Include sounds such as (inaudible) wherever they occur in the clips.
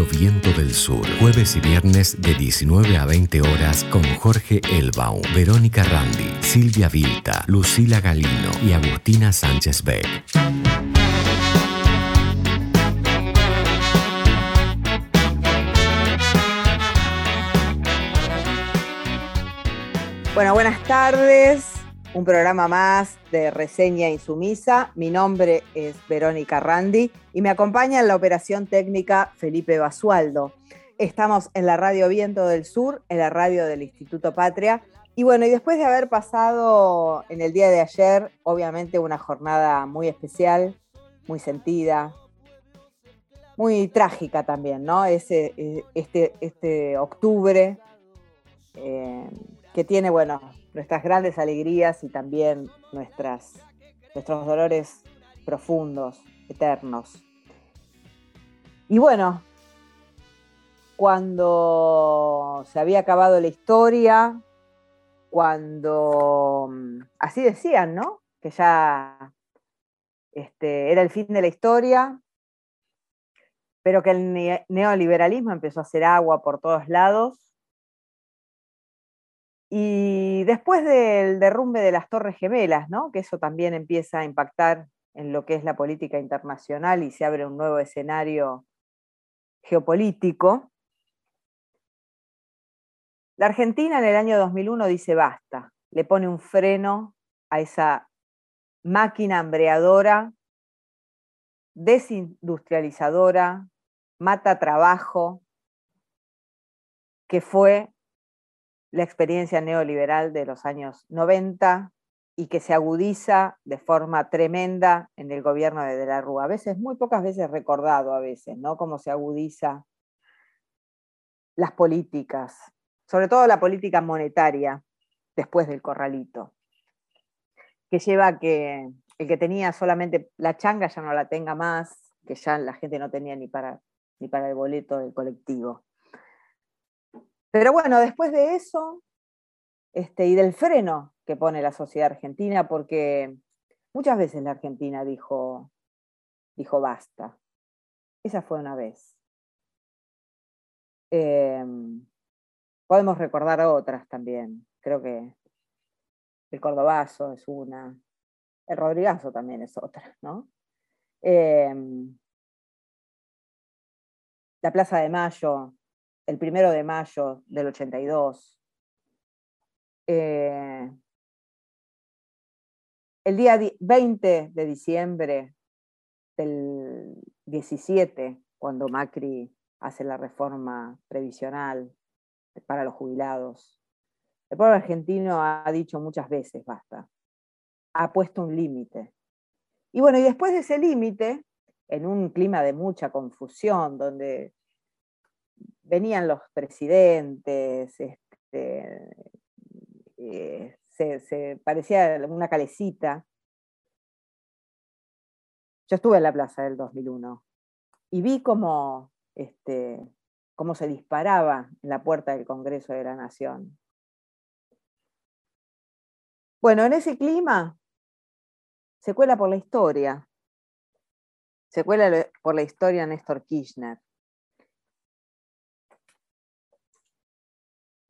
Viento del Sur. Jueves y viernes de 19 a 20 horas con Jorge Elbaum, Verónica Randi, Silvia Vilta, Lucila Galino y Agustina Sánchez Beck. Bueno, buenas tardes. Un programa más de Reseña Insumisa. Mi nombre es Verónica Randi y me acompaña en la operación técnica Felipe Basualdo. Estamos en la Radio Viento del Sur, en la radio del Instituto Patria. Y bueno, y después de haber pasado en el día de ayer, obviamente una jornada muy especial, muy sentida, muy trágica también, ¿no? Ese, eh, este, este octubre. Eh, que tiene, bueno, nuestras grandes alegrías y también nuestras, nuestros dolores profundos, eternos. Y bueno, cuando se había acabado la historia, cuando, así decían, ¿no? Que ya este, era el fin de la historia, pero que el neoliberalismo empezó a hacer agua por todos lados y después del derrumbe de las Torres Gemelas, ¿no? que eso también empieza a impactar en lo que es la política internacional y se abre un nuevo escenario geopolítico, la Argentina en el año 2001 dice basta, le pone un freno a esa máquina hambreadora, desindustrializadora, mata trabajo, que fue la experiencia neoliberal de los años 90 y que se agudiza de forma tremenda en el gobierno de De la Rúa. A veces, muy pocas veces recordado a veces, ¿no? Cómo se agudiza las políticas, sobre todo la política monetaria después del corralito, que lleva a que el que tenía solamente la changa ya no la tenga más, que ya la gente no tenía ni para, ni para el boleto del colectivo. Pero bueno, después de eso, este, y del freno que pone la sociedad argentina, porque muchas veces la Argentina dijo, dijo basta. Esa fue una vez. Em, podemos recordar otras también. Creo que el Cordobazo es una. El Rodrigazo también es otra, ¿no? Em, la Plaza de Mayo el primero de mayo del 82. Eh, el día 20 de diciembre del 17, cuando Macri hace la reforma previsional para los jubilados, el pueblo argentino ha dicho muchas veces basta, ha puesto un límite. Y bueno, y después de ese límite, en un clima de mucha confusión, donde venían los presidentes, este, eh, se, parecía una calecita. Yo estuve en la plaza del 2001 y vi cómo, este, cómo se disparaba en la puerta del Congreso de la Nación. Bueno, en ese clima se cuela por la historia, se cuela por la historia Néstor Kirchner.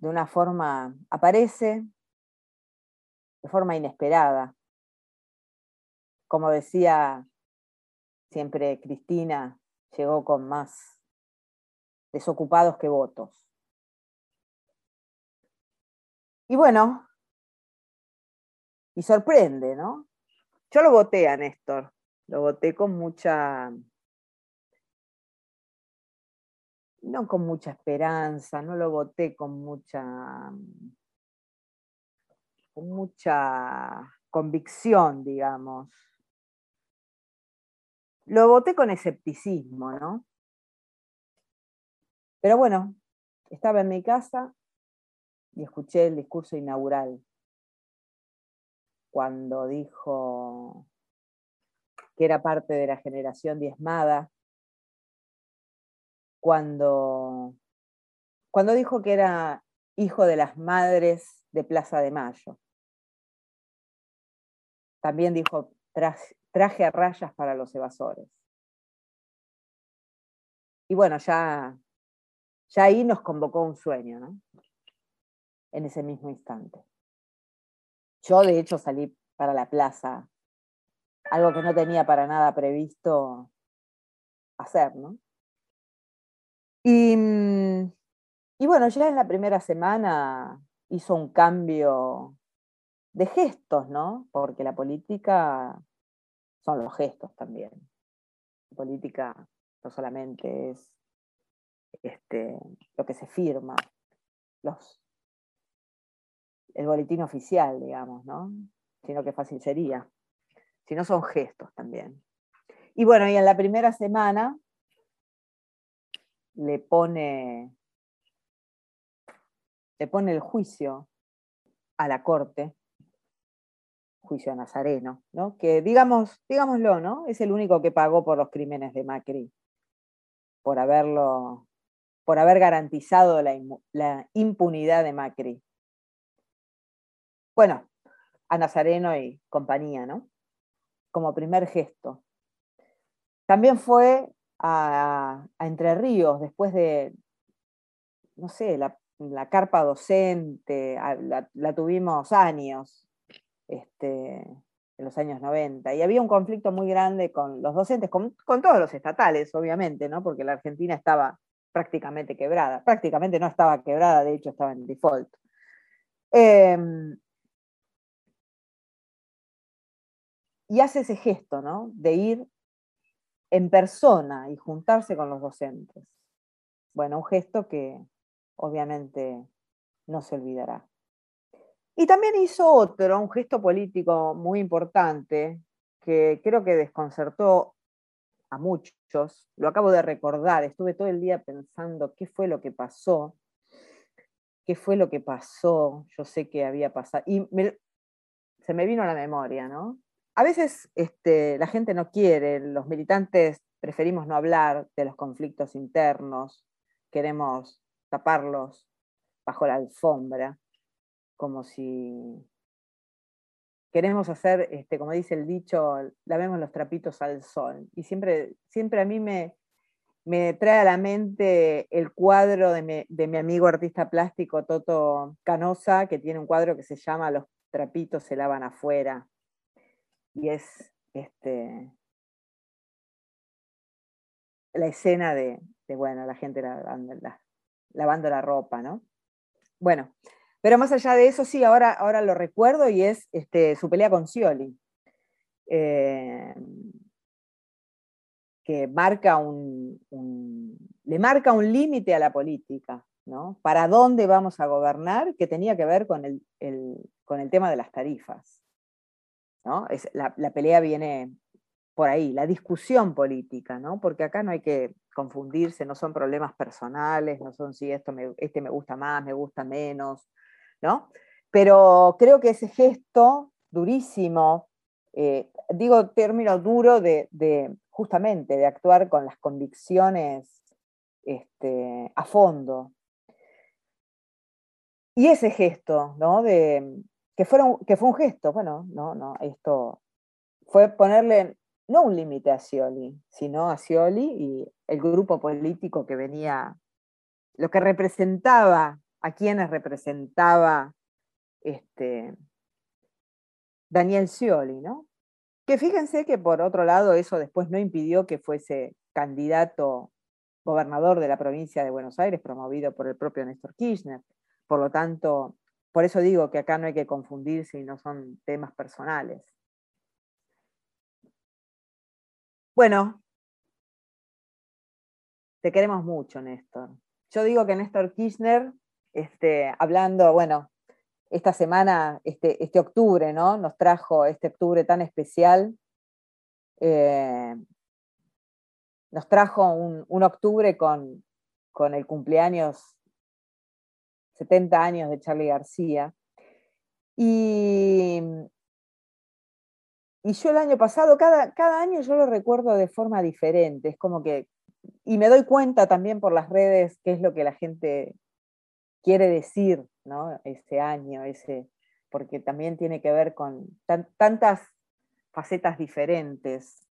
De una forma, aparece de forma inesperada. Como decía siempre Cristina, llegó con más desocupados que votos. Y bueno, y sorprende, ¿no? Yo lo voté a Néstor, lo voté con mucha no con mucha esperanza, no lo voté con mucha, con mucha convicción, digamos. Lo voté con escepticismo, ¿no? Pero bueno, estaba en mi casa y escuché el discurso inaugural cuando dijo que era parte de la generación diezmada cuando, cuando dijo que era hijo de las madres de Plaza de Mayo. También dijo traje a rayas para los evasores. y bueno, ya, ya ahí nos convocó un sueño, ¿no? En ese mismo instante. Yo, de hecho, salí para la plaza, algo que no tenía para nada previsto hacer, ¿no? Y, mm, y bueno, ya en la primera semana hizo un cambio de gestos, ¿no? Porque la política son los gestos también. La política no solamente es este, lo que se firma, los, el boletín oficial, digamos, ¿no? Sino que fácil sería. Si no son gestos también. Y bueno, y en la primera semana le pone, le pone el juicio a la corte, juicio a Nazareno, ¿no? que digamos, digámoslo, ¿no? es el único que pagó por los crímenes de Macri, por haberlo, por haber garantizado la, la impunidad de Macri. Bueno, a Nazareno y compañía, ¿no? Como primer gesto. También fue a, Entre Ríos, después de, no sé, la, carpa docente, la, tuvimos años, este, en los años 90, y había un conflicto muy grande con los docentes, con, todos los estatales, obviamente, ¿no? porque la Argentina estaba prácticamente quebrada, prácticamente no estaba quebrada, de hecho estaba en default. Em, y hace ese gesto, ¿no? De ir en persona y juntarse con los docentes. Bueno, un gesto que obviamente no se olvidará. Y también hizo otro, un gesto político muy importante, que creo que desconcertó a muchos. Lo acabo de recordar, estuve todo el día pensando qué fue lo que pasó, qué fue lo que pasó, yo sé que había pasado, y se me vino a la memoria, ¿no? A veces este, la gente no quiere, los militantes preferimos no hablar de los conflictos internos, queremos taparlos bajo la alfombra, como si queremos hacer, este, como dice el dicho, lavemos los trapitos al sol. Y siempre, siempre a mí me, me trae a la mente el cuadro de mi, de mi, amigo artista plástico Toto Canosa, que tiene un cuadro que se llama Los trapitos se lavan afuera y es este, la escena de, bueno, la gente lavando la, ropa, ¿no? Bueno, pero más allá de eso, sí, ahora, ahora lo recuerdo y es este, su pelea con Scioli, eh, que marca un, le marca un límite a la política, ¿no? ¿Para dónde vamos a gobernar? Que tenía que ver con con el tema de las tarifas la, pelea viene por ahí, la discusión política, ¿no? Porque acá no hay que confundirse, no son problemas personales, no son si esto este me gusta más, me gusta menos, ¿no? Pero creo que ese gesto durísimo, eh, digo término duro de, justamente de actuar con las convicciones este, a fondo. Y ese gesto, ¿no? De, que, que fue un gesto, bueno, no, no, esto fue ponerle no un límite a Scioli, sino a Scioli y el grupo político que venía, lo que representaba, a quienes representaba este, Daniel Scioli, ¿no? Que fíjense que por otro lado eso después no impidió que fuese candidato gobernador de la provincia de Buenos Aires, promovido por el propio Néstor Kirchner. Por lo tanto, por eso digo que acá no hay que confundirse y no son temas personales. Bueno, te queremos mucho, Néstor. Yo digo que Néstor Kirchner, este, hablando, bueno, esta semana, este, este octubre, ¿no? Nos trajo este octubre tan especial. Eh, nos trajo un, octubre con, con el cumpleaños 70 años de Charlie García. Y, y yo el año pasado, cada, cada año yo lo recuerdo de forma diferente, es como que, y me doy cuenta también por las redes qué es lo que la gente quiere decir, ¿no? Ese año, ese, porque también tiene que ver con tantas facetas diferentes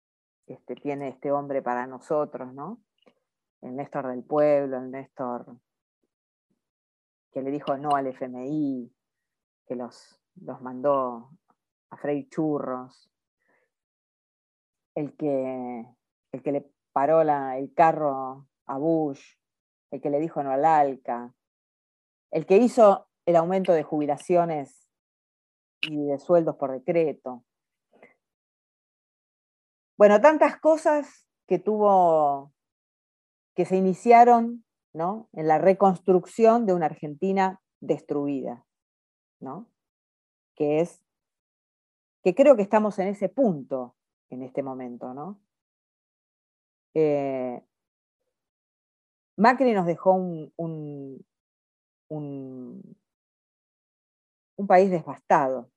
este, tiene este hombre para nosotros, ¿no? el Néstor del pueblo, el Néstor que le dijo no al FMI, que los, los mandó a freír churros, el que, el que le paró el carro a Bush, el que le dijo no al ALCA, el que hizo el aumento de jubilaciones y de sueldos por decreto. Bueno, tantas cosas que tuvo, que se iniciaron ¿no? en la reconstrucción de una Argentina destruida, ¿no? que es, que creo que estamos en ese punto en este momento. ¿no? Eh, Macri nos dejó un, un, un, país devastado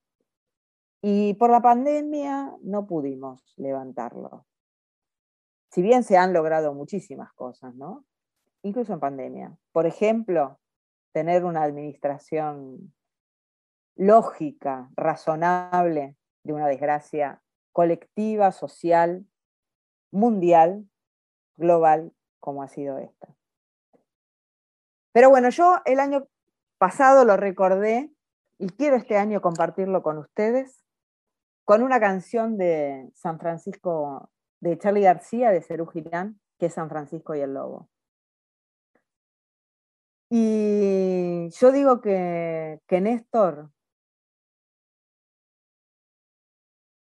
y por la pandemia no pudimos levantarlo. Si bien se han logrado muchísimas cosas, ¿no? Incluso en pandemia. Por ejemplo, tener una administración lógica, razonable de una desgracia colectiva, social, mundial, global como ha sido esta. Pero bueno, yo el año pasado lo recordé y quiero este año compartirlo con ustedes con una canción de San Francisco, de Charlie García, de Cerú Girán, que es San Francisco y el Lobo. Y yo digo que, que Néstor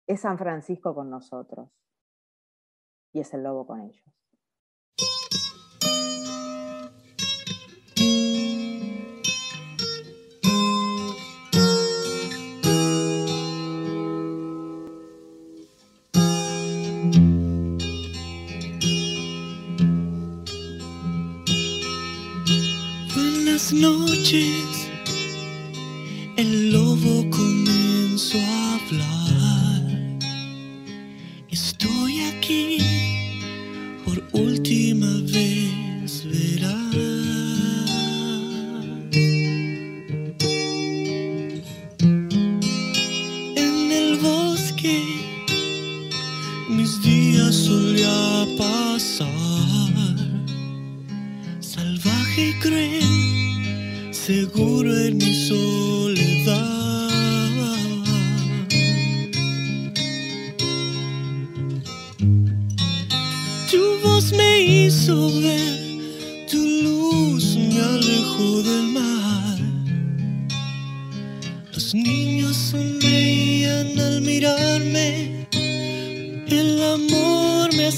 es San Francisco con nosotros y es el lobo con ellos. Noches el lobo comenzó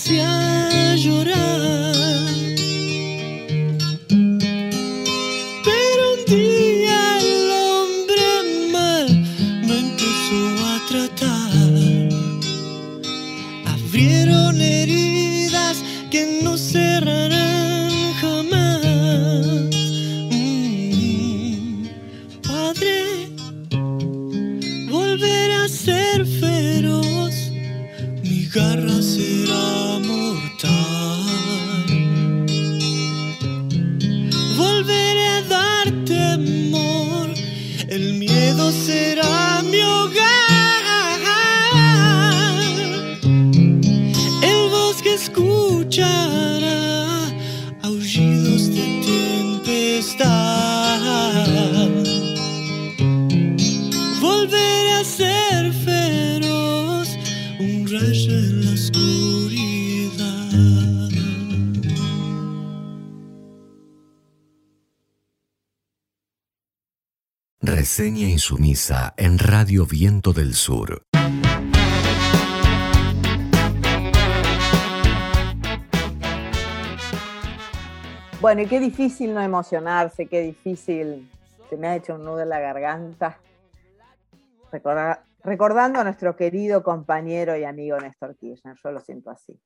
amor Viento del Sur. Bueno, y qué difícil no emocionarse, qué difícil, se me ha hecho un nudo en la garganta, recordando a nuestro querido compañero y amigo Néstor Kirchner, yo lo siento así.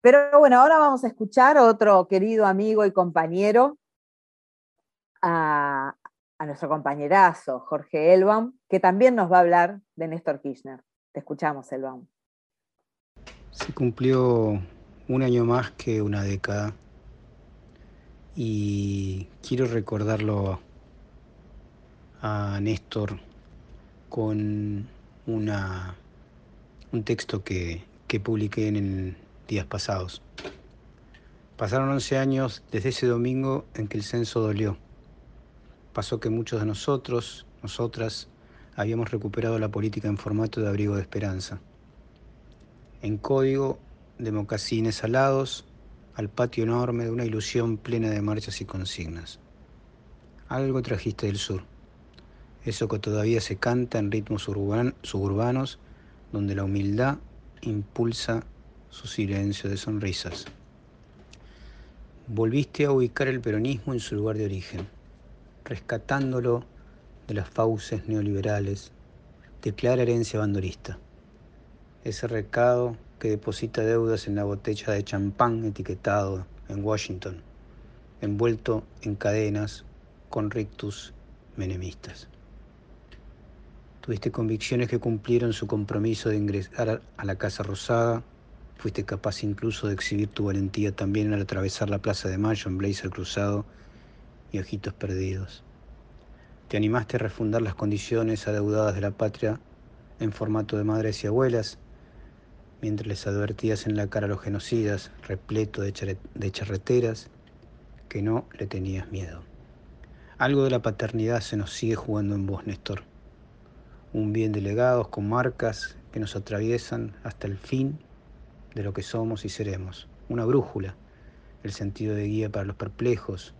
Pero bueno, ahora vamos a escuchar a otro querido amigo y compañero, a, a nuestro compañerazo Jorge Elbaum, que también nos va a hablar de Néstor Kirchner. Te escuchamos, Elbaum. Se cumplió un año más que una década y quiero recordarlo a Néstor con una, un texto que, que publiqué en días pasados. Pasaron 11 años desde ese domingo en que el censo dolió. Pasó que muchos de nosotros, nosotras, habíamos recuperado la política en formato de abrigo de esperanza. En código de mocasines alados al patio enorme de una ilusión plena de marchas y consignas. Algo trajiste del sur, eso que todavía se canta en ritmos suburbanos donde la humildad impulsa su silencio de sonrisas. Volviste a ubicar el peronismo en su lugar de origen, rescatándolo de las fauces neoliberales de clara herencia bandolista. Ese recado que deposita deudas en la botella de champán etiquetado en Washington, envuelto en cadenas con rictus menemistas. Tuviste convicciones que cumplieron su compromiso de ingresar a la Casa Rosada. Fuiste capaz incluso de exhibir tu valentía también al atravesar la Plaza de Mayo en blazer cruzado y ojitos perdidos. Te animaste a refundar las condiciones adeudadas de la patria en formato de madres y abuelas, mientras les advertías en la cara a los genocidas, repleto de, charreteras, que no le tenías miedo. Algo de la paternidad se nos sigue jugando en vos, Néstor. Un bien de legados con marcas que nos atraviesan hasta el fin de lo que somos y seremos. Una brújula, el sentido de guía para los perplejos,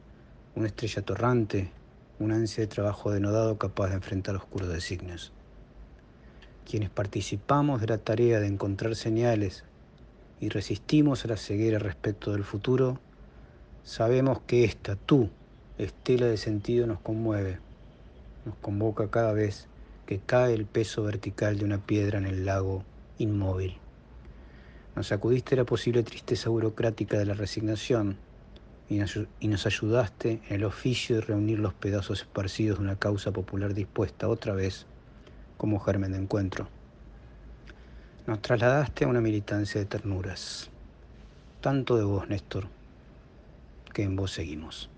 una estrella torrante, una ansia de trabajo denodado capaz de enfrentar oscuros designios. Quienes participamos de la tarea de encontrar señales y resistimos a la ceguera respecto del futuro, sabemos que esta, tú, estela de sentido nos conmueve, nos convoca cada vez que cae el peso vertical de una piedra en el lago inmóvil. Nos sacudiste la posible tristeza burocrática de la resignación y nos, ayudaste en el oficio de reunir los pedazos esparcidos de una causa popular dispuesta otra vez como germen de encuentro. Nos trasladaste a una militancia de ternuras, tanto de vos, Néstor, que en vos seguimos.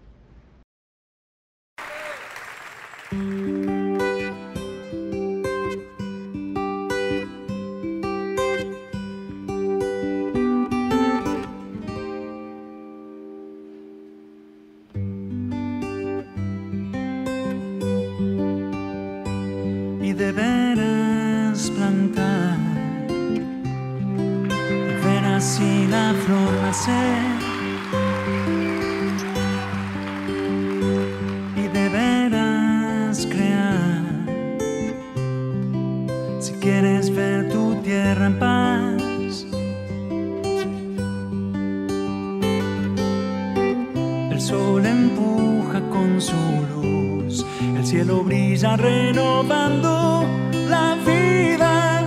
El sol empuja con su luz, el cielo brilla renovando la vida.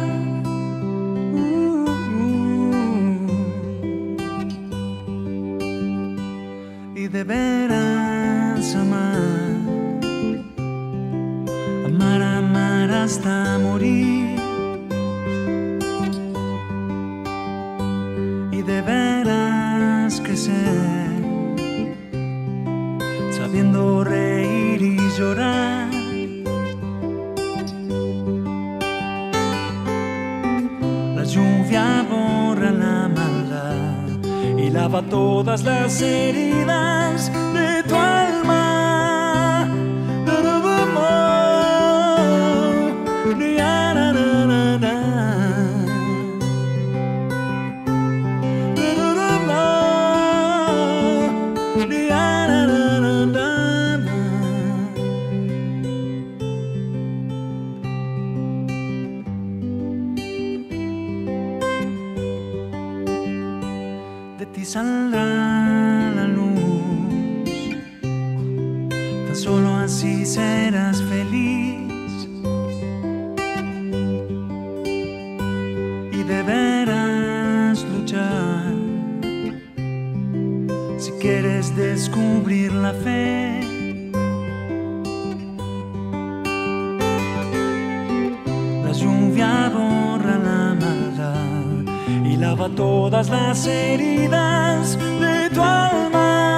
lava todas las heridas de tu alma.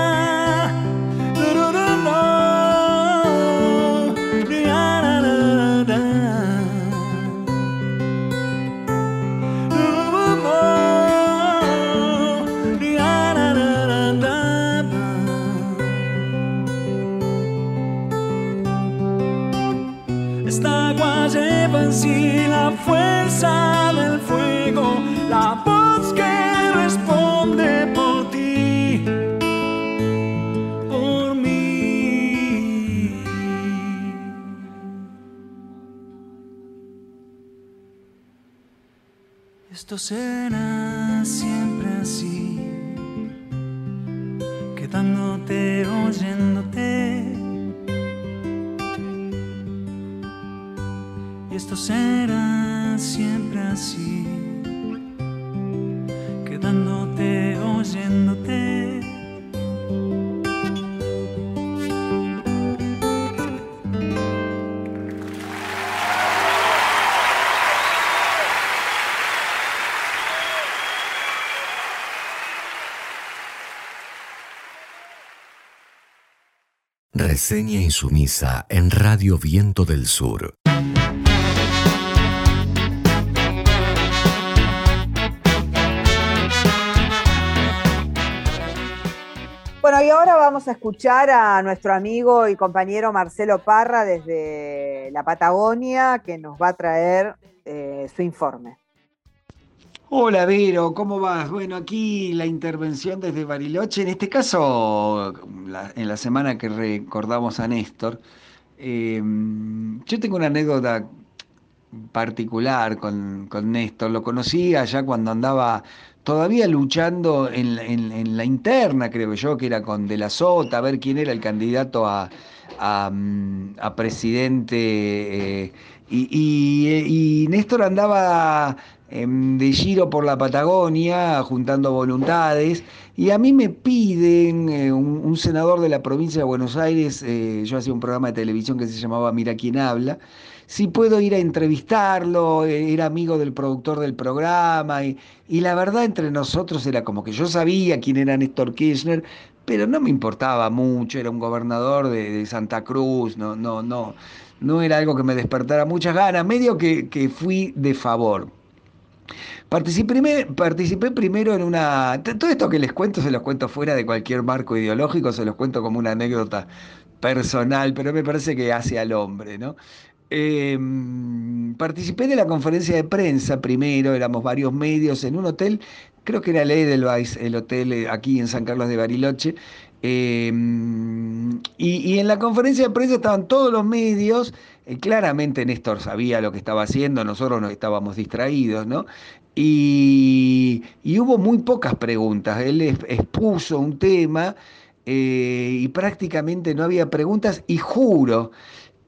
Será Reseña insumisa en Radio Viento del Sur. Bueno, y ahora vamos a escuchar a nuestro amigo y compañero Marcelo Parra desde la Patagonia, que nos va a traer eh, su informe. Hola Vero, ¿cómo vas? Bueno, aquí la intervención desde Bariloche, en este caso en la semana que recordamos a Néstor. Em, yo tengo una anécdota particular con, Néstor, lo conocí allá cuando andaba todavía luchando en, la interna, creo yo, que era con De la Sota, a ver quién era el candidato a, presidente. Eh, y, y Néstor andaba de giro por la Patagonia, juntando voluntades, y a mí me piden, eh, un, senador de la provincia de Buenos Aires, eh, yo hacía un programa de televisión que se llamaba Mira quién habla, si puedo ir a entrevistarlo, eh, era amigo del productor del programa, y, la verdad entre nosotros era como que yo sabía quién era Néstor Kirchner, pero no me importaba mucho, era un gobernador de, de Santa Cruz, no, no, no, no era algo que me despertara muchas ganas, medio que, que fui de favor. Participé, participé primero en una... Todo esto que les cuento se los cuento fuera de cualquier marco ideológico, se los cuento como una anécdota personal, pero me parece que hace al hombre, ¿no? Em, participé de la conferencia de prensa primero, éramos varios medios en un hotel, creo que era el el hotel eh, aquí en San Carlos de Bariloche, em, y, en la conferencia de prensa estaban todos los medios, eh, claramente Néstor sabía lo que estaba haciendo, nosotros nos estábamos distraídos, ¿no? Y, hubo muy pocas preguntas. Él expuso un tema eh, y prácticamente no había preguntas y juro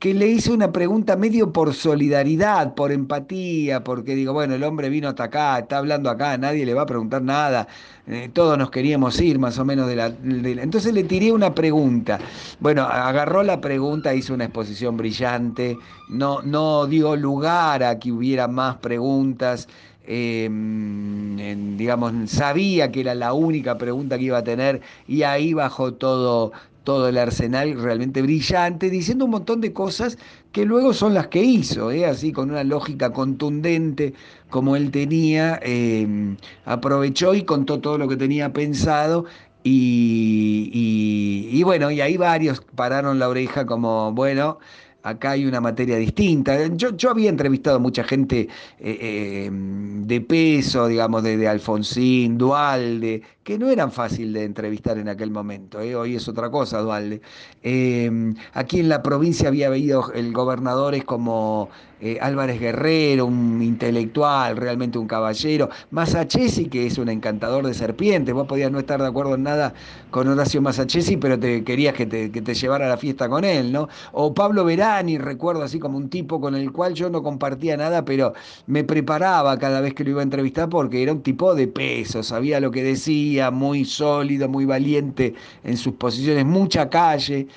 que le hice una pregunta medio por solidaridad, por empatía, porque digo, bueno, el hombre vino hasta acá, está hablando acá, nadie le va a preguntar nada, eh, todos nos queríamos ir más o menos de la, Entonces le tiré una pregunta. Bueno, agarró la pregunta, hizo una exposición brillante, no, no dio lugar a que hubiera más preguntas. Em, digamos, sabía que era la única pregunta que iba a tener y ahí bajó todo, todo el arsenal realmente brillante, diciendo un montón de cosas que luego son las que hizo, ¿eh? así con una lógica contundente como él tenía, em, aprovechó y contó todo lo que tenía pensado y, y, bueno, y ahí varios pararon la oreja como, bueno, acá hay una materia distinta. Yo, yo había entrevistado a mucha gente eh, em, de peso, digamos, de, de, Alfonsín, Dualde, que no eran fácil de entrevistar en aquel momento. ¿eh? Hoy es otra cosa, Dualde. Em, aquí en la provincia había habido el gobernadores como eh, Álvarez Guerrero, un intelectual, realmente un caballero, Masachesi, que es un encantador de serpientes, vos podías no estar de acuerdo en nada con Horacio Masachesi, pero te querías que te, que te llevara a la fiesta con él, ¿no? O Pablo Verani, recuerdo así como un tipo con el cual yo no compartía nada, pero me preparaba cada vez que lo iba a entrevistar porque era un tipo de peso, sabía lo que decía, muy sólido, muy valiente en sus posiciones, mucha calle.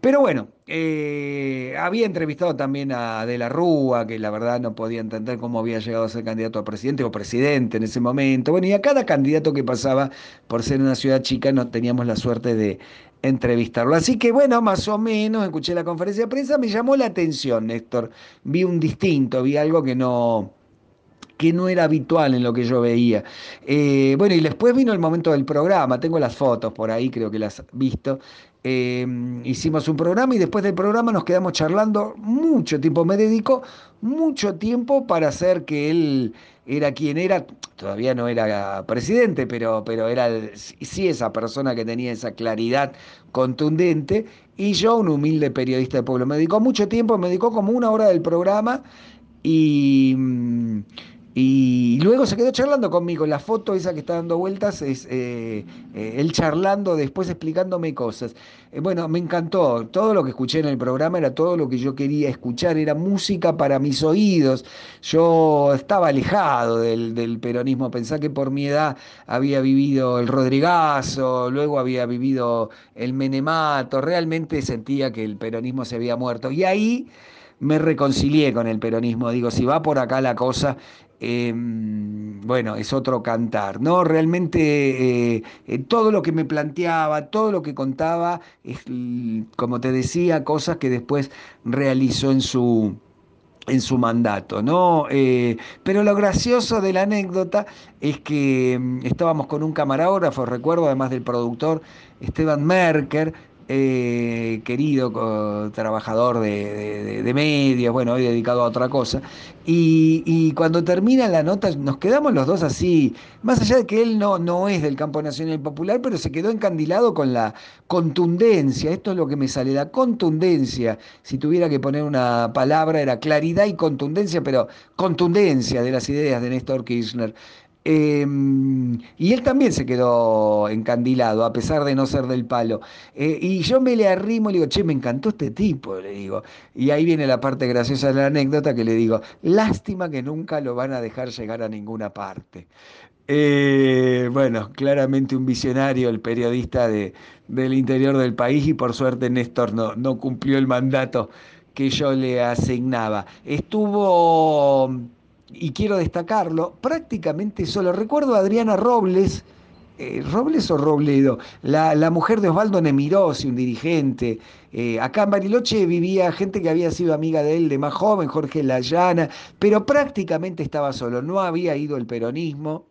Pero bueno, eh, había entrevistado también a De la Rúa, que la verdad no podía entender cómo había llegado a ser candidato a presidente o presidente en ese momento. Bueno, y a cada candidato que pasaba por ser una ciudad chica no teníamos la suerte de entrevistarlo. Así que bueno, más o menos, escuché la conferencia de prensa, me llamó la atención, Néstor. Vi un distinto, vi algo que no, que no era habitual en lo que yo veía. Eh, bueno, y después vino el momento del programa, tengo las fotos por ahí, creo que las has visto. Em, hicimos un programa y después del programa nos quedamos charlando mucho tiempo. Me dedicó mucho tiempo para hacer que él era quien era, todavía no era presidente, pero, pero era sí esa persona que tenía esa claridad contundente. Y yo, un humilde periodista de pueblo, me dedicó mucho tiempo, me dedicó como una hora del programa y. Y y luego se quedó charlando conmigo. La foto esa que está dando vueltas es eh, eh, él charlando, después explicándome cosas. Eh, bueno, me encantó. Todo lo que escuché en el programa era todo lo que yo quería escuchar. Era música para mis oídos. Yo estaba alejado del, peronismo. Pensá que por mi edad había vivido el Rodrigazo, luego había vivido el Menemato. Realmente sentía que el peronismo se había muerto. Y ahí me reconcilié con el peronismo. Digo, si va por acá la cosa, em, bueno, es otro cantar, ¿no? Realmente eh, eh, todo lo que me planteaba, todo lo que contaba, es, como te decía, cosas que después realizó en su, en su mandato, ¿no? Eh, pero lo gracioso de la anécdota es que em, estábamos con un camarógrafo, recuerdo, además del productor, Esteban Merker, eh, querido trabajador de, medios, bueno, hoy dedicado a otra cosa. Y, cuando termina la nota, nos quedamos los dos así, más allá de que él no, no es del campo nacional popular, pero se quedó encandilado con la contundencia. Esto es lo que me sale, la contundencia. Si tuviera que poner una palabra, era claridad y contundencia, pero contundencia de las ideas de Néstor Kirchner. Em, y él también se quedó encandilado, a pesar de no ser del palo. Eh, y yo me le arrimo y le digo, che, me encantó este tipo, le digo. Y ahí viene la parte graciosa de la anécdota que le digo, lástima que nunca lo van a dejar llegar a ninguna parte. Eh, bueno, claramente un visionario, el periodista de, del interior del país, y por suerte Néstor no, no cumplió el mandato que yo le asignaba. Estuvo y quiero destacarlo, prácticamente solo. Recuerdo a Adriana Robles, eh, Robles o Robledo, la, mujer de Osvaldo Nemirosi, un dirigente. Eh, acá en Bariloche vivía gente que había sido amiga de él de más joven, Jorge Layana, pero prácticamente estaba solo, no había ido el peronismo.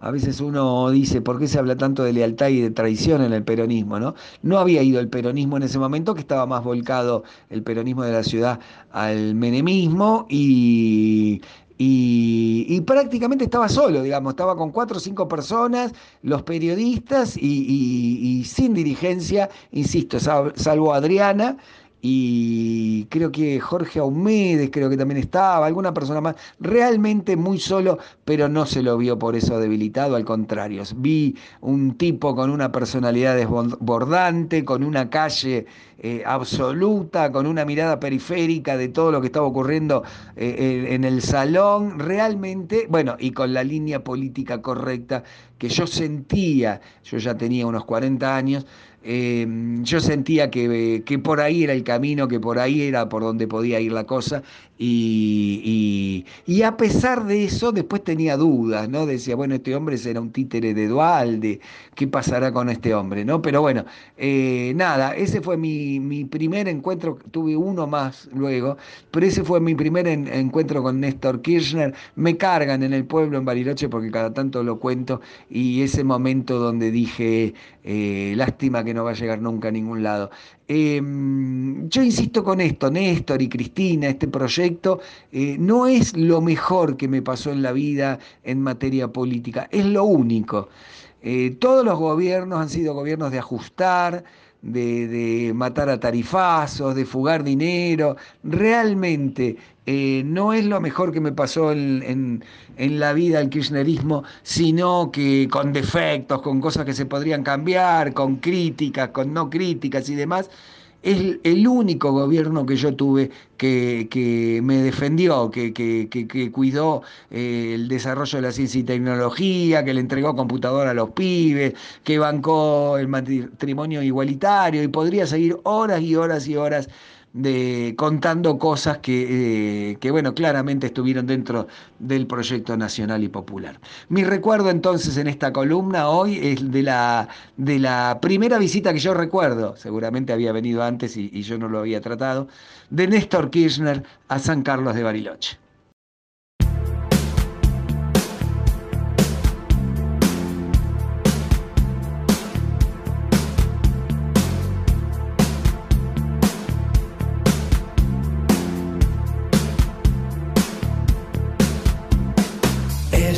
A veces uno dice, ¿por qué se habla tanto de lealtad y de traición en el peronismo? No, no había ido el peronismo en ese momento, que estaba más volcado el peronismo de la ciudad al menemismo y, y, prácticamente estaba solo, digamos, estaba con cuatro o cinco personas, los periodistas y, sin dirigencia, insisto, salvo Adriana, y creo que Jorge Aumedes, creo que también estaba, alguna persona más, realmente muy solo, pero no se lo vio por eso debilitado, al contrario, vi un tipo con una personalidad desbordante, con una calle eh, absoluta, con una mirada periférica de todo lo que estaba ocurriendo eh, en el salón, realmente, bueno, y con la línea política correcta que yo sentía, yo ya tenía unos 40 años, Em, yo sentía que, que, por ahí era el camino, que por ahí era por donde podía ir la cosa, y, y, a pesar de eso, después tenía dudas, ¿no? Decía, bueno, este hombre será un títere de Dualde, ¿qué pasará con este hombre, ¿no? Pero bueno, eh, nada, ese fue mi, mi, primer encuentro, tuve uno más luego, pero ese fue mi primer encuentro con Néstor Kirchner. Me cargan en el pueblo, en Bariloche, porque cada tanto lo cuento, y ese momento donde dije, eh, lástima que no va a llegar nunca a ningún lado. Em, yo insisto con esto, Néstor y Cristina, este proyecto eh, no es lo mejor que me pasó en la vida en materia política, es lo único. Eh, todos los gobiernos han sido gobiernos de ajustar, de, matar a tarifazos, de fugar dinero. Realmente eh, no es lo mejor que me pasó en, en, la vida el kirchnerismo, sino que con defectos, con cosas que se podrían cambiar, con críticas, con no críticas y demás es el único gobierno que yo tuve que, me defendió, que, cuidó eh, el desarrollo de la ciencia y tecnología, que le entregó computadora a los pibes, que bancó el matrimonio igualitario y podría seguir horas y horas y horas de, contando cosas que, eh, que, bueno, claramente estuvieron dentro del proyecto nacional y popular. Mi recuerdo entonces en esta columna hoy es de la, de la primera visita que yo recuerdo, seguramente había venido antes y, y yo no lo había tratado, de Néstor Kirchner a San Carlos de Bariloche.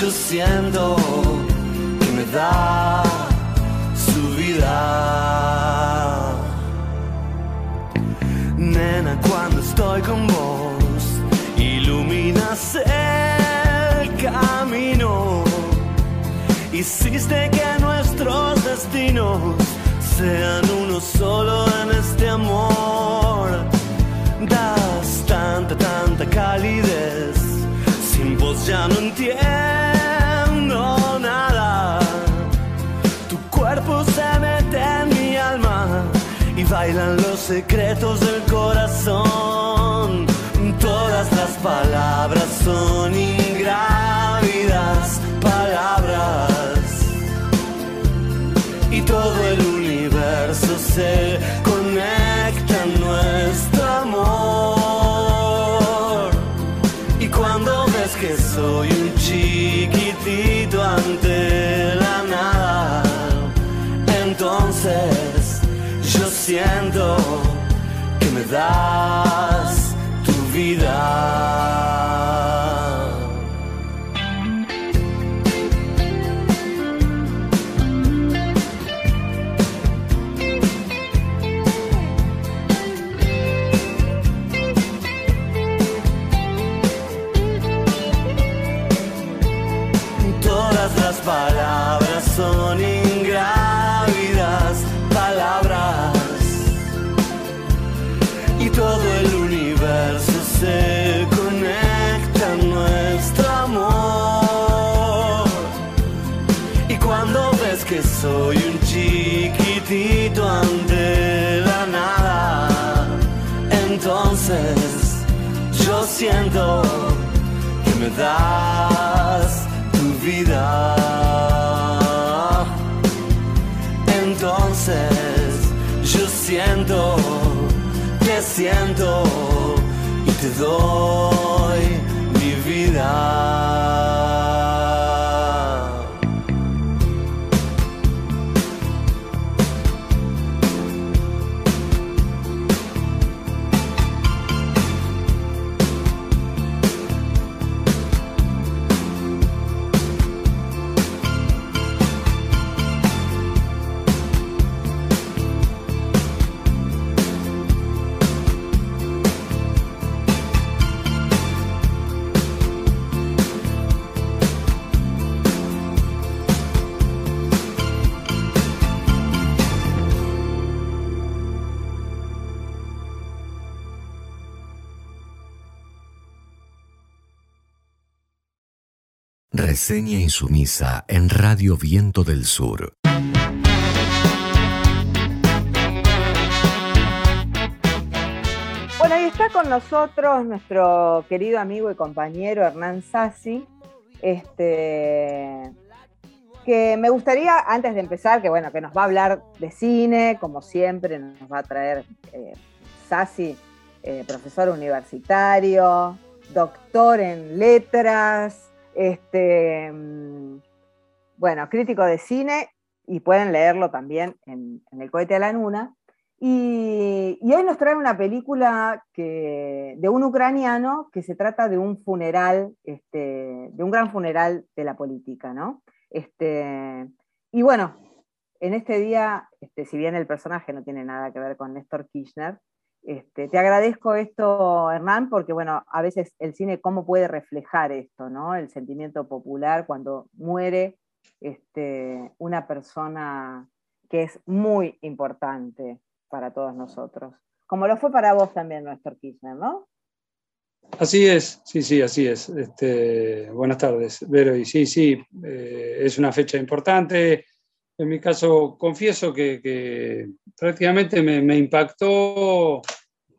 yo siento que me da su vida. Nena, cuando estoy con vos, iluminas el camino. Hiciste que nuestros destinos sean uno solo en este amor. Das tanta, tanta calidez. Sin vos ya no entiendo nada. Tu cuerpo se mete en mi alma y bailan los secretos del corazón. Todas las palabras son ingrávidas palabras y todo el universo se conecta en nuestro soy un chiquitito ante la nada, entonces yo siento que me das tu vida. Son ingrávidas palabras y todo el universo se conecta en nuestro amor. Y cuando ves que soy un chiquitito ante la nada, entonces yo siento que me das tu vida. Entonces yo siento, te siento y te doy mi vida. Reseña insumisa en Radio Viento del Sur. Bueno, y está con nosotros nuestro querido amigo y compañero Hernán Sassi, este, que me gustaría, antes de empezar, que bueno, que nos va a hablar de cine, como siempre, nos va a traer eh, Sassi, eh, profesor universitario, doctor en letras, este, mm, bueno, crítico de cine, y pueden leerlo también en, El cohete a la luna. Y, y hoy nos trae una película de un ucraniano que se trata de un funeral, este, de un gran funeral de la política, ¿no? Este, y bueno, en este día, este, si bien el personaje no tiene nada que ver con Néstor Kirchner, este, te agradezco esto, Hernán, porque bueno, a veces el cine cómo puede reflejar esto, ¿no? El sentimiento popular cuando muere este, una persona que es muy importante para todos nosotros. Como lo fue para vos también, Néstor Kirchner, ¿no? Así es, sí, sí, así es. Este, buenas tardes, Vero. Y sí, sí, eh, es una fecha importante. En mi caso, confieso que, que prácticamente me, me impactó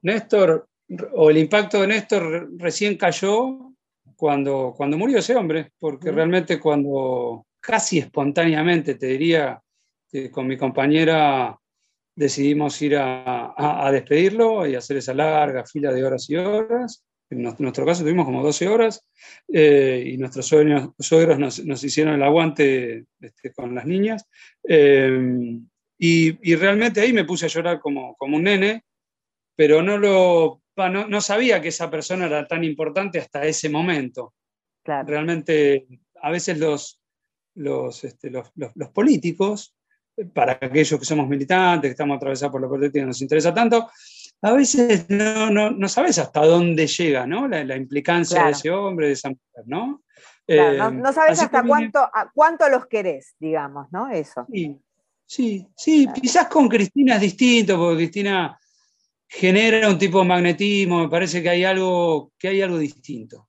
Néstor, o el impacto de Néstor recién cayó cuando, cuando murió ese hombre, porque realmente cuando casi espontáneamente, te diría, que con mi compañera decidimos ir a, despedirlo y hacer esa larga fila de horas y horas. En nuestro caso tuvimos como 12 horas eh, y nuestros suegros, nos, hicieron el aguante este, con las niñas. Eh, y, realmente ahí me puse a llorar como, como un nene, pero no, lo, no, sabía que esa persona era tan importante hasta ese momento. Realmente, a veces los, los, este, los, los, políticos, para aquellos que somos militantes, que estamos atravesados por la política, nos interesa tanto, a veces no, no, no sabes hasta dónde llega ¿no? la, la implicancia de ese hombre, de esa mujer, ¿no? no, eh, sabes hasta cuánto, cuánto los querés, digamos, ¿no? Eso. Sí, Sí, sí, quizás con Cristina es distinto, porque Cristina genera un tipo de magnetismo, me parece que hay algo, que hay algo distinto.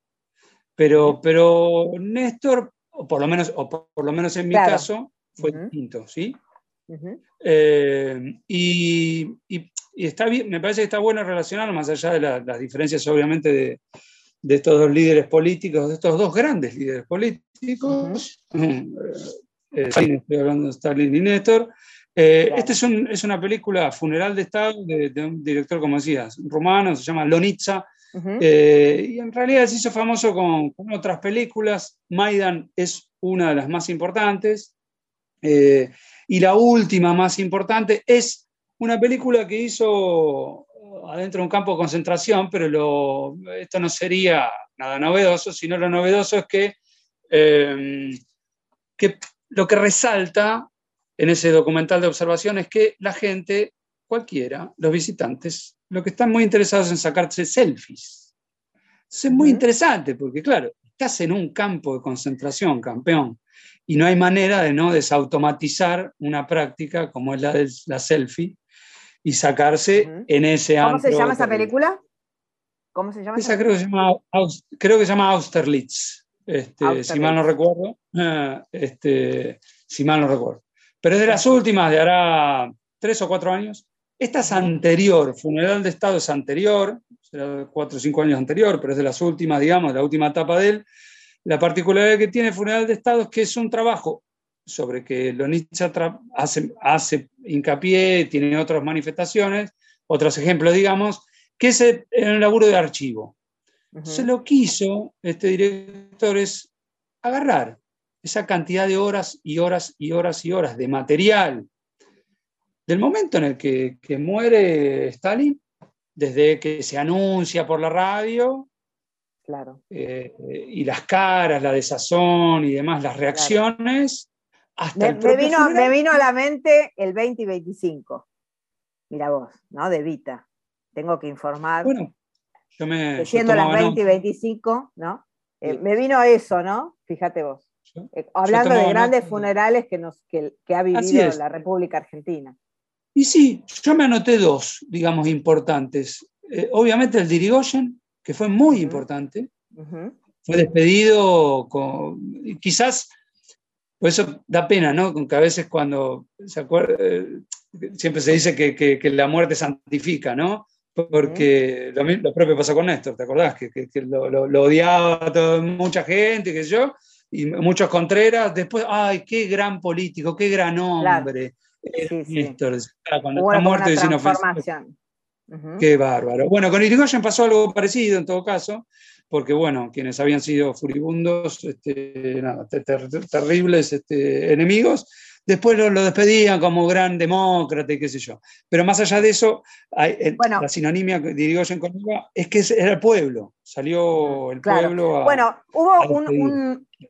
Pero, pero Néstor, o por lo menos, o por, lo menos en mi caso, fue distinto, ¿sí? Eh, y, está bien, me parece que está bueno relacionarlo, más allá de las diferencias, obviamente, de, estos dos líderes políticos, de estos dos grandes líderes políticos. (laughs) Eh, estoy hablando de Stalin y Néstor. Eh, Esta es, es, una película funeral de Estado de, un director, como decías, rumano, se llama Lonitza, y en realidad se hizo famoso con, otras películas. Maidan es una de las más importantes. Y la última más importante es una película que hizo adentro de un campo de concentración, pero lo, esto no sería nada novedoso, sino lo novedoso es que, que lo que resalta en ese documental de observación es que la gente, cualquiera, los visitantes, lo que están muy interesados en sacarse selfies. es muy interesante porque, claro, estás en un campo de concentración, campeón, y no hay manera de no desautomatizar una práctica como es la de la selfie y sacarse en ese ¿Cómo se llama esa película? ¿Cómo se llama? Esa, creo, que se llama, creo que se llama Austerlitz. Este, si mal no recuerdo, eh, este, si mal no recuerdo. Pero es de las últimas, de hará tres o cuatro años. Esta es anterior, Funeral de Estado es anterior, será cuatro o cinco años anterior, pero es de las últimas, digamos, la última etapa de él. La particularidad que tiene Funeral de Estado es que es un trabajo sobre que Lonitza hace, hace hincapié, tiene otras manifestaciones, otros ejemplos, digamos, que es el laburo de archivo. Se lo quiso este director es agarrar esa cantidad de horas y horas y horas y horas de material del momento en el que, muere Stalin, desde que se anuncia por la radio, claro. Eh, y las caras, la desazón y demás, las reacciones, hasta me, vino, me vino a la mente el 20 y 25. Mira vos, ¿no? De Vita. Tengo que informar. Bueno, yo me. Siendo las 20 y 25, ¿no? Eh, me vino eso, ¿no? Fíjate vos. Eh, hablando de grandes funerales que, nos, que, ha vivido la República Argentina. Y sí, yo me anoté dos, digamos, importantes. Eh, obviamente el Dirigoyen, que fue muy importante. Fue despedido con. Quizás, por eso da pena, ¿no? Que a veces cuando se acuerda, siempre se dice que, que, la muerte santifica, ¿no? Porque lo, propio pasó con Néstor, ¿te acordás? Que, lo, odiaba toda, mucha gente, que yo, y muchos Contreras. Después, ¡ay, qué gran político, qué gran hombre! Eh, Néstor, cuando está muerto transformación. Qué bárbaro. Bueno, con Irigoyen pasó algo parecido en todo caso, porque bueno, quienes habían sido furibundos, este, terribles este, enemigos, después lo, despedían como gran demócrata y qué sé yo. Pero más allá de eso, la sinonimia que digo yo en Colombia es que era el pueblo, salió el pueblo a, Bueno, hubo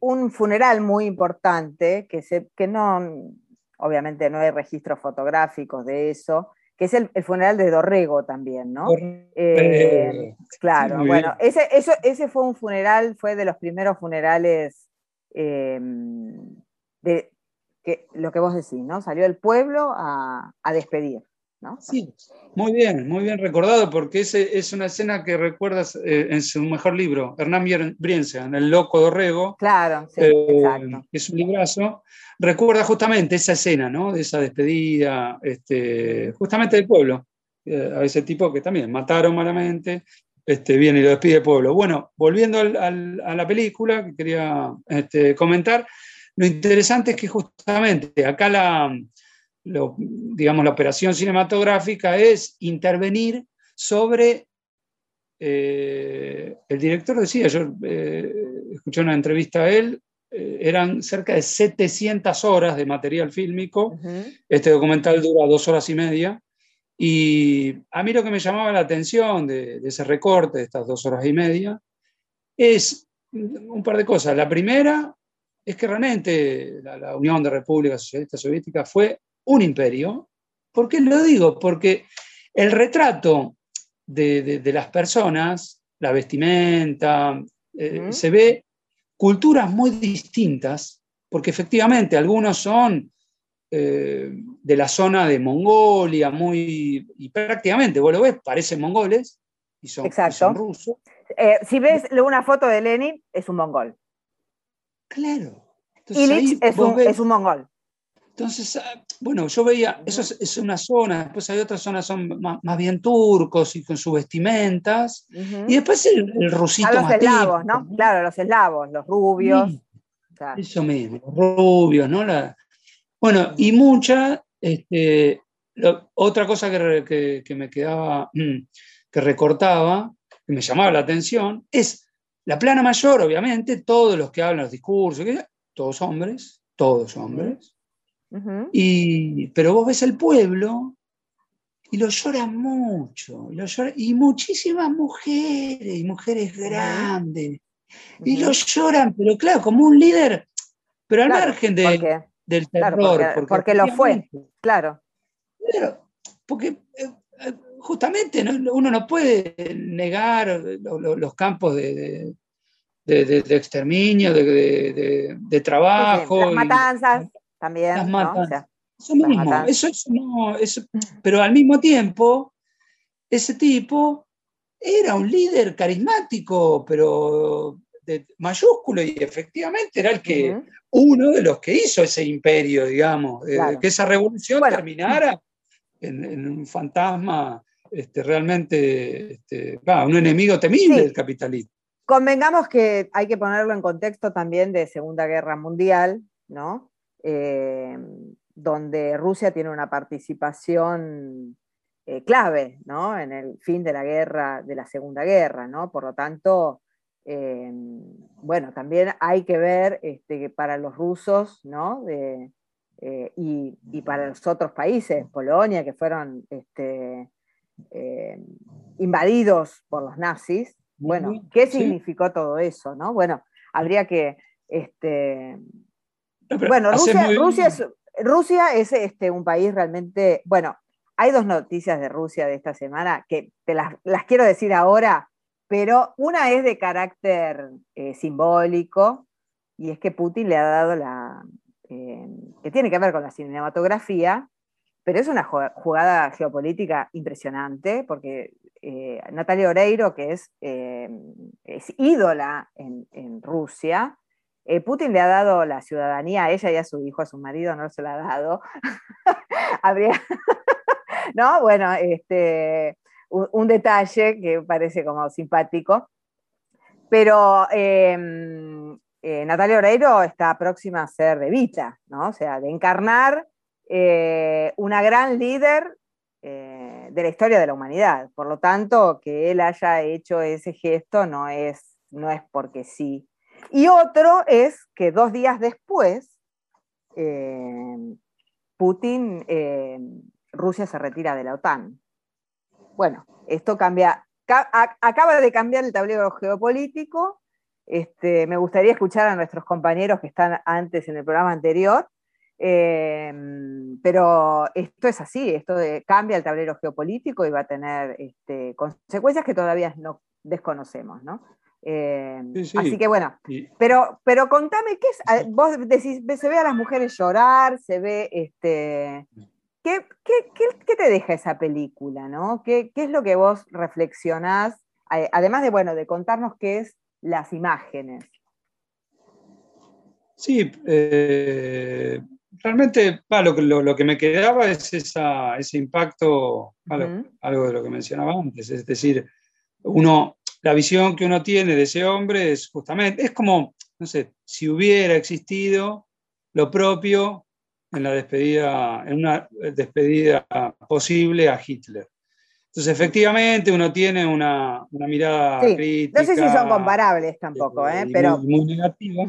un, funeral muy importante que, se, que no, obviamente no hay registros fotográficos de eso, que es el, funeral de Dorrego también, ¿no? Eh, claro, bueno, ese, eso, ese fue un funeral, fue de los primeros funerales eh, de, que lo que vos decís, ¿no? Salió el pueblo a, despedir. ¿No? Sí, muy bien, muy bien recordado, porque ese es una escena que recuerdas eh, en su mejor libro, Hernán Brienza, en El Loco Dorrego. Claro, sí, eh, exacto. Es un librazo. Recuerda justamente esa escena, ¿no? De esa despedida, este, justamente del pueblo, eh, a ese tipo que también mataron malamente, este, viene y lo despide el pueblo. Bueno, volviendo a la película que quería este, comentar, lo interesante es que justamente acá la, digamos, la operación cinematográfica es intervenir sobre, eh, el director decía, yo eh, escuché una entrevista a él, eh, eran cerca de 700 horas de material fílmico, este documental dura dos horas y media, y a mí lo que me llamaba la atención de, ese recorte, de estas dos horas y media, es un par de cosas. La primera es que realmente la, Unión de Repúblicas Socialistas Soviéticas fue un imperio. ¿Por qué lo digo? Porque el retrato de, las personas, la vestimenta, eh, se ve culturas muy distintas, porque efectivamente algunos son eh, de la zona de Mongolia, muy, y prácticamente, vos lo ves, parecen mongoles y son, rusos. Eh, si ves una foto de Lenin, es un mongol. Claro. Illich es un, es un, mongol. Entonces, ah, bueno, yo veía, eso es, una zona, después hay otras zonas son más, bien turcos y con sus vestimentas, y después el, rusito A los eslavos, ¿no? Claro, los eslavos, los rubios. Eso mismo, los rubios, ¿no? La, bueno, y mucha, este, otra cosa que, me quedaba, mm, que recortaba, que me llamaba la atención, es la plana mayor, obviamente, todos los que hablan los discursos, todos hombres, todos hombres. Y, pero vos ves el pueblo y lo lloran mucho, y, muchísimas mujeres, y mujeres grandes, y lo lloran, pero claro, como un líder, pero al margen de, del terror. porque, lo fue, claro. porque eh, eh, justamente uno no puede negar los campos de, exterminio, de, trabajo. las matanzas también. Las matanzas. eso mismo, eso, no, pero al mismo tiempo, ese tipo era un líder carismático, pero mayúsculo y efectivamente era el que uno de los que hizo ese imperio, digamos, que esa revolución terminara en, un fantasma este, realmente, este, un enemigo temible del capitalismo. Convengamos que hay que ponerlo en contexto también de Segunda Guerra Mundial, ¿no? Eh, donde Rusia tiene una participación eh, clave ¿no? en el fin de la guerra, de la Segunda Guerra, ¿no? Por lo tanto, eh, bueno, también hay que ver este, para los rusos, ¿no? Eh, y, para los otros países, Polonia, que fueron este, invadidos por los nazis, bueno, ¿qué significó todo eso? ¿no? Bueno, habría que... Este, bueno, Rusia, es, Rusia es este, un país realmente, bueno, hay dos noticias de Rusia de esta semana que te las, las quiero decir ahora pero una es de carácter eh, simbólico, y es que Putin le ha dado la, eh, que tiene que ver con la cinematografía, pero es una jugada geopolítica impresionante, porque eh, Natalia Oreiro, que es, es ídola en, Rusia, Putin le ha dado la ciudadanía a ella y a su hijo, a su marido no se la ha dado. (laughs) (laughs) ¿no? Bueno, este, un, detalle que parece como simpático. Pero em, eh, Natalia Oreiro está próxima a ser de Vita, ¿no? O sea, de encarnar eh, una gran líder eh, de la historia de la humanidad. Por lo tanto, que él haya hecho ese gesto no es, no es porque sí. Y otro es que dos días después, Putin, Rusia se retira de la OTAN. Bueno, esto cambia, acaba de cambiar el tablero geopolítico. Este, me gustaría escuchar a nuestros compañeros que están antes en el programa anterior, eh, pero esto es así, esto cambia el tablero geopolítico y va a tener este, consecuencias que todavía no desconocemos, ¿no? Eh, así que bueno, pero, pero contame, ¿qué es? Vos decís, se ve a las mujeres llorar, se ve este, ¿Qué, te deja esa película? ¿no? ¿Qué, es lo que vos reflexionás? Además de, bueno, de contarnos qué es las imágenes. Sí, eh, realmente lo, que me quedaba es ese impacto, algo, de lo que mencionaba antes, es decir, uno, la visión que uno tiene de ese hombre es justamente, es como, no sé, si hubiera existido lo propio en la despedida, en una despedida posible a Hitler. Entonces, efectivamente, uno tiene una, mirada crítica. No sé si son comparables tampoco, ¿eh? pero. Muy, negativa.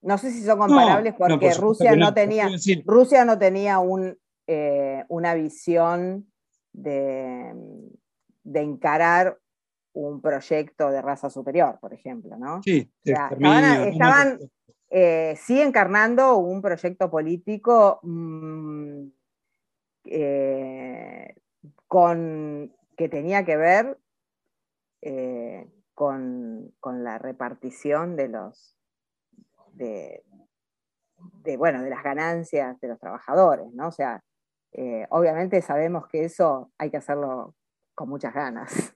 No sé si son comparables porque Rusia, no tenía, Rusia no tenía un, eh, una visión de, de, encarar un proyecto de raza superior, por ejemplo, ¿no? Sí, estaban, eh, sí encarnando un proyecto político mm, eh, con, que tenía que ver con, con, la repartición de los de, bueno, de las ganancias de los trabajadores, ¿no? O sea, eh, obviamente sabemos que eso hay que hacerlo con muchas ganas.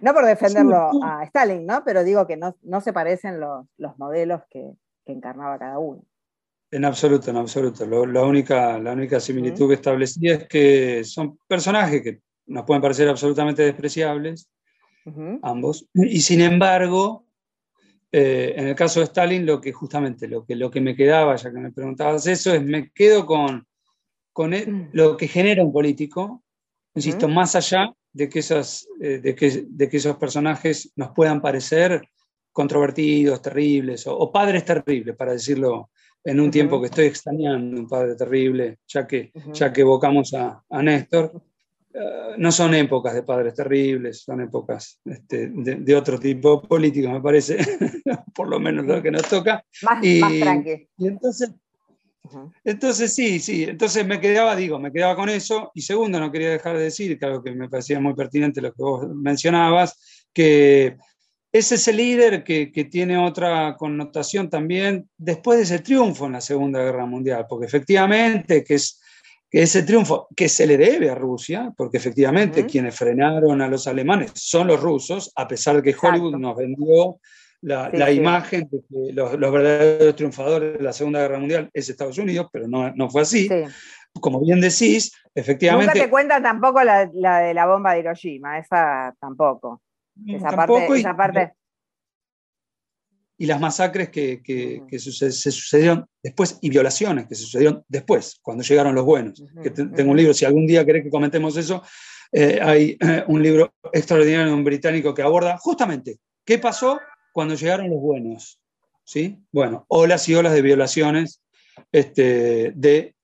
No por defenderlo a Stalin, ¿no? Pero digo que no, se parecen los, modelos que, encarnaba cada uno. En absoluto, en absoluto. la, única, la única similitud que establecía es que son personajes que nos pueden parecer absolutamente despreciables, ambos, y sin embargo, eh, en el caso de Stalin, lo que justamente lo que, lo que me quedaba, ya que me preguntabas eso, es me quedo con, con mm. lo que genera un político, insisto, más allá de que, esas, eh, de, que, de que esos personajes nos puedan parecer controvertidos, terribles, o, padres terribles, para decirlo en un tiempo que estoy extrañando un padre terrible, ya que, ya que evocamos a, a Néstor. Eh, no son épocas de padres terribles, son épocas este, de, otro tipo político, me parece, (laughs) por lo menos lo que nos toca. Más, y, Y entonces, entonces sí, sí, entonces me quedaba, digo, me quedaba con eso. Y segundo, no quería dejar de decir, que algo que me parecía muy pertinente lo que vos mencionabas, que es ese líder que, que, tiene otra connotación también después de ese triunfo en la Segunda Guerra Mundial, porque efectivamente que es que ese triunfo que se le debe a Rusia, porque efectivamente quienes frenaron a los alemanes son los rusos, a pesar de que Hollywood nos vendió la, imagen de que los, verdaderos triunfadores de la Segunda Guerra Mundial es Estados Unidos, pero no, no fue así. Como bien decís, efectivamente... Nunca te cuenta tampoco la, de la bomba de Hiroshima, esa tampoco. Esa parte, esa parte y las masacres que, se sucedieron después y violaciones que se sucedieron después, cuando llegaron los buenos. Que tengo un libro, si algún día querés que comentemos eso, eh, hay eh, un libro extraordinario de un británico que aborda justamente qué pasó cuando llegaron los buenos. ¿sí? Bueno, olas y olas de violaciones este, de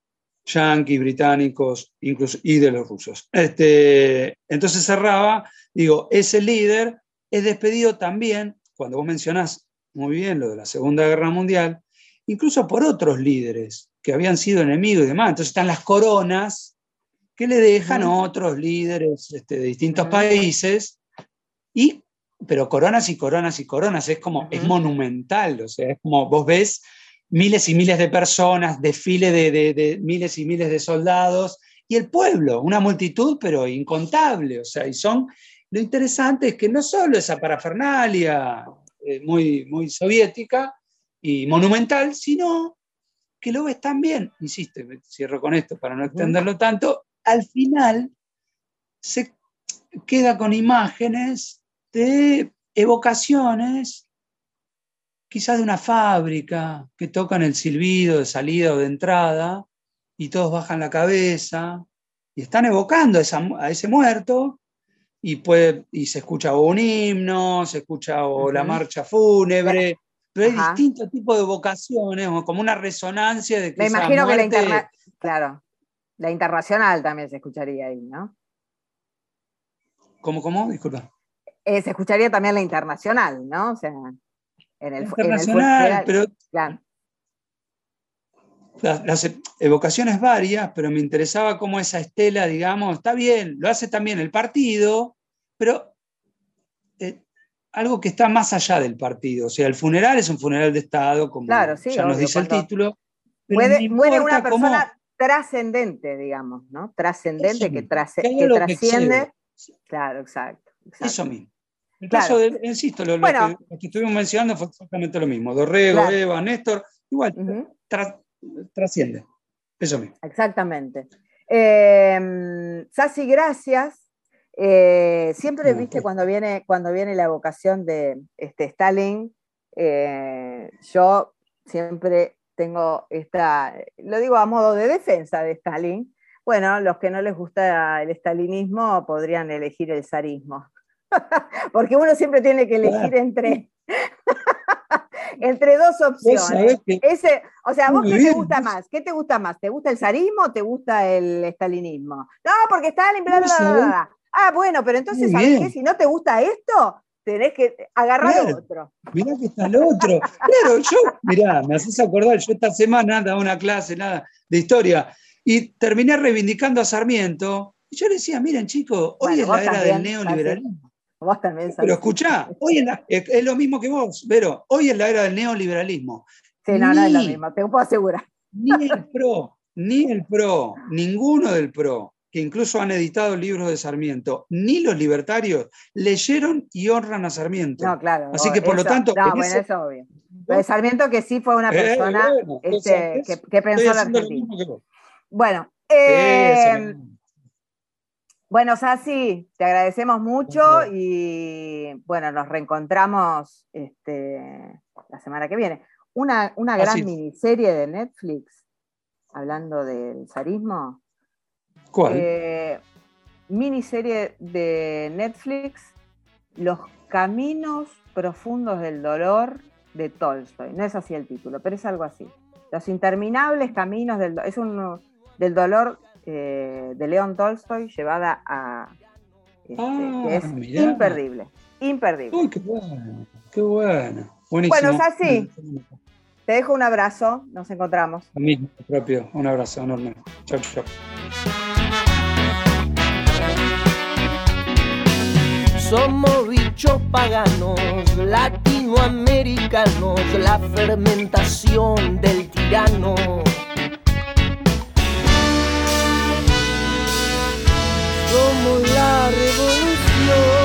yanquis, británicos incluso, y de los rusos. Este, entonces cerraba, digo, ese líder es despedido también, cuando vos mencionás muy bien lo de la Segunda Guerra Mundial, incluso por otros líderes que habían sido enemigos y demás. Entonces están las coronas que le dejan a otros líderes este, de distintos países, y, pero coronas y coronas y coronas, es como, es monumental, o sea, es como vos ves miles y miles de personas, desfile de, de miles y miles de soldados, y el pueblo, una multitud, pero incontable, o sea, y son, lo interesante es que no solo esa parafernalia, eh, muy, muy soviética y monumental, sino que lo ves también, insisto, cierro con esto para no extenderlo tanto, al final se queda con imágenes de evocaciones, quizás de una fábrica, que tocan el silbido de salida o de entrada, y todos bajan la cabeza, y están evocando a ese muerto, y, puede, y se escucha un himno, se escucha o la marcha fúnebre, pero hay distintos tipos de vocaciones, como una resonancia de que... Me imagino que la claro, la internacional también se escucharía ahí, ¿no? ¿Cómo, cómo? Disculpa. Eh, se escucharía también la internacional, ¿no? O sea, en el... Internacional, pero... las evocaciones varias, pero me interesaba cómo esa estela, digamos, está bien, lo hace también el partido, pero eh, algo que está más allá del partido. O sea, el funeral es un funeral de Estado, como ya nos dice el título. Muere, una persona trascendente, digamos, ¿no? Trascendente, que, trasciende. claro, exacto, Eso mismo. El caso de, insisto, lo, que, estuvimos mencionando fue exactamente lo mismo. Dorrego, Eva, Néstor, igual, trasciende. Eso mismo. Exactamente. Eh, Sasi, gracias. Eh, siempre, viste, cuando viene, cuando viene la evocación de este, Stalin, eh, yo siempre tengo esta, lo digo a modo de defensa de Stalin. Bueno, los que no les gusta el estalinismo podrían elegir el zarismo. (laughs) Porque uno siempre tiene que elegir entre, (laughs) entre dos opciones. Ese, o sea, ¿vos qué te gusta más? ¿Qué te gusta más? ¿Te gusta el zarismo o te gusta el estalinismo? No, porque Stalin, bla, bla, bla, Ah, bueno, pero entonces, ¿sabes qué? Si no te gusta esto, tenés que agarrar lo otro. Mirá que está el otro. Claro, yo, mirá, me haces acordar, yo esta semana daba una clase nada, de historia y terminé reivindicando a Sarmiento. Y yo le decía, miren chicos, hoy es la era del neoliberalismo. Vos también Pero escuchá, hoy es, lo mismo que vos, Vero, hoy es la era del neoliberalismo. Sí, no, no es lo mismo, te puedo asegurar. Ni el PRO, ni el PRO, ninguno del PRO, que incluso han editado libros de Sarmiento, ni los libertarios leyeron y honran a Sarmiento. No, claro. Así que por lo tanto. No, bueno, es obvio. de Sarmiento que sí fue una eh, persona este, que, pensó en Argentina. Bueno, eh, bueno, Sasi, te agradecemos mucho y bueno, nos reencontramos este, la semana que viene. Una, gran miniserie de Netflix, hablando del zarismo. ¿Cuál? Eh, miniserie de Netflix, Los caminos profundos del dolor de Tolstoy. No es así el título, pero es algo así. Los interminables caminos del. Es un del dolor eh, de León Tolstoy llevada a... Este, ah, es imperdible, imperdible. Uy, qué bueno, qué bueno. Buenísimo. Bueno, así. Te dejo un abrazo, nos encontramos. A mí propio, un abrazo enorme. Chau, chau. Somos bichos paganos, latinoamericanos, la fermentación del tirano como la revolución.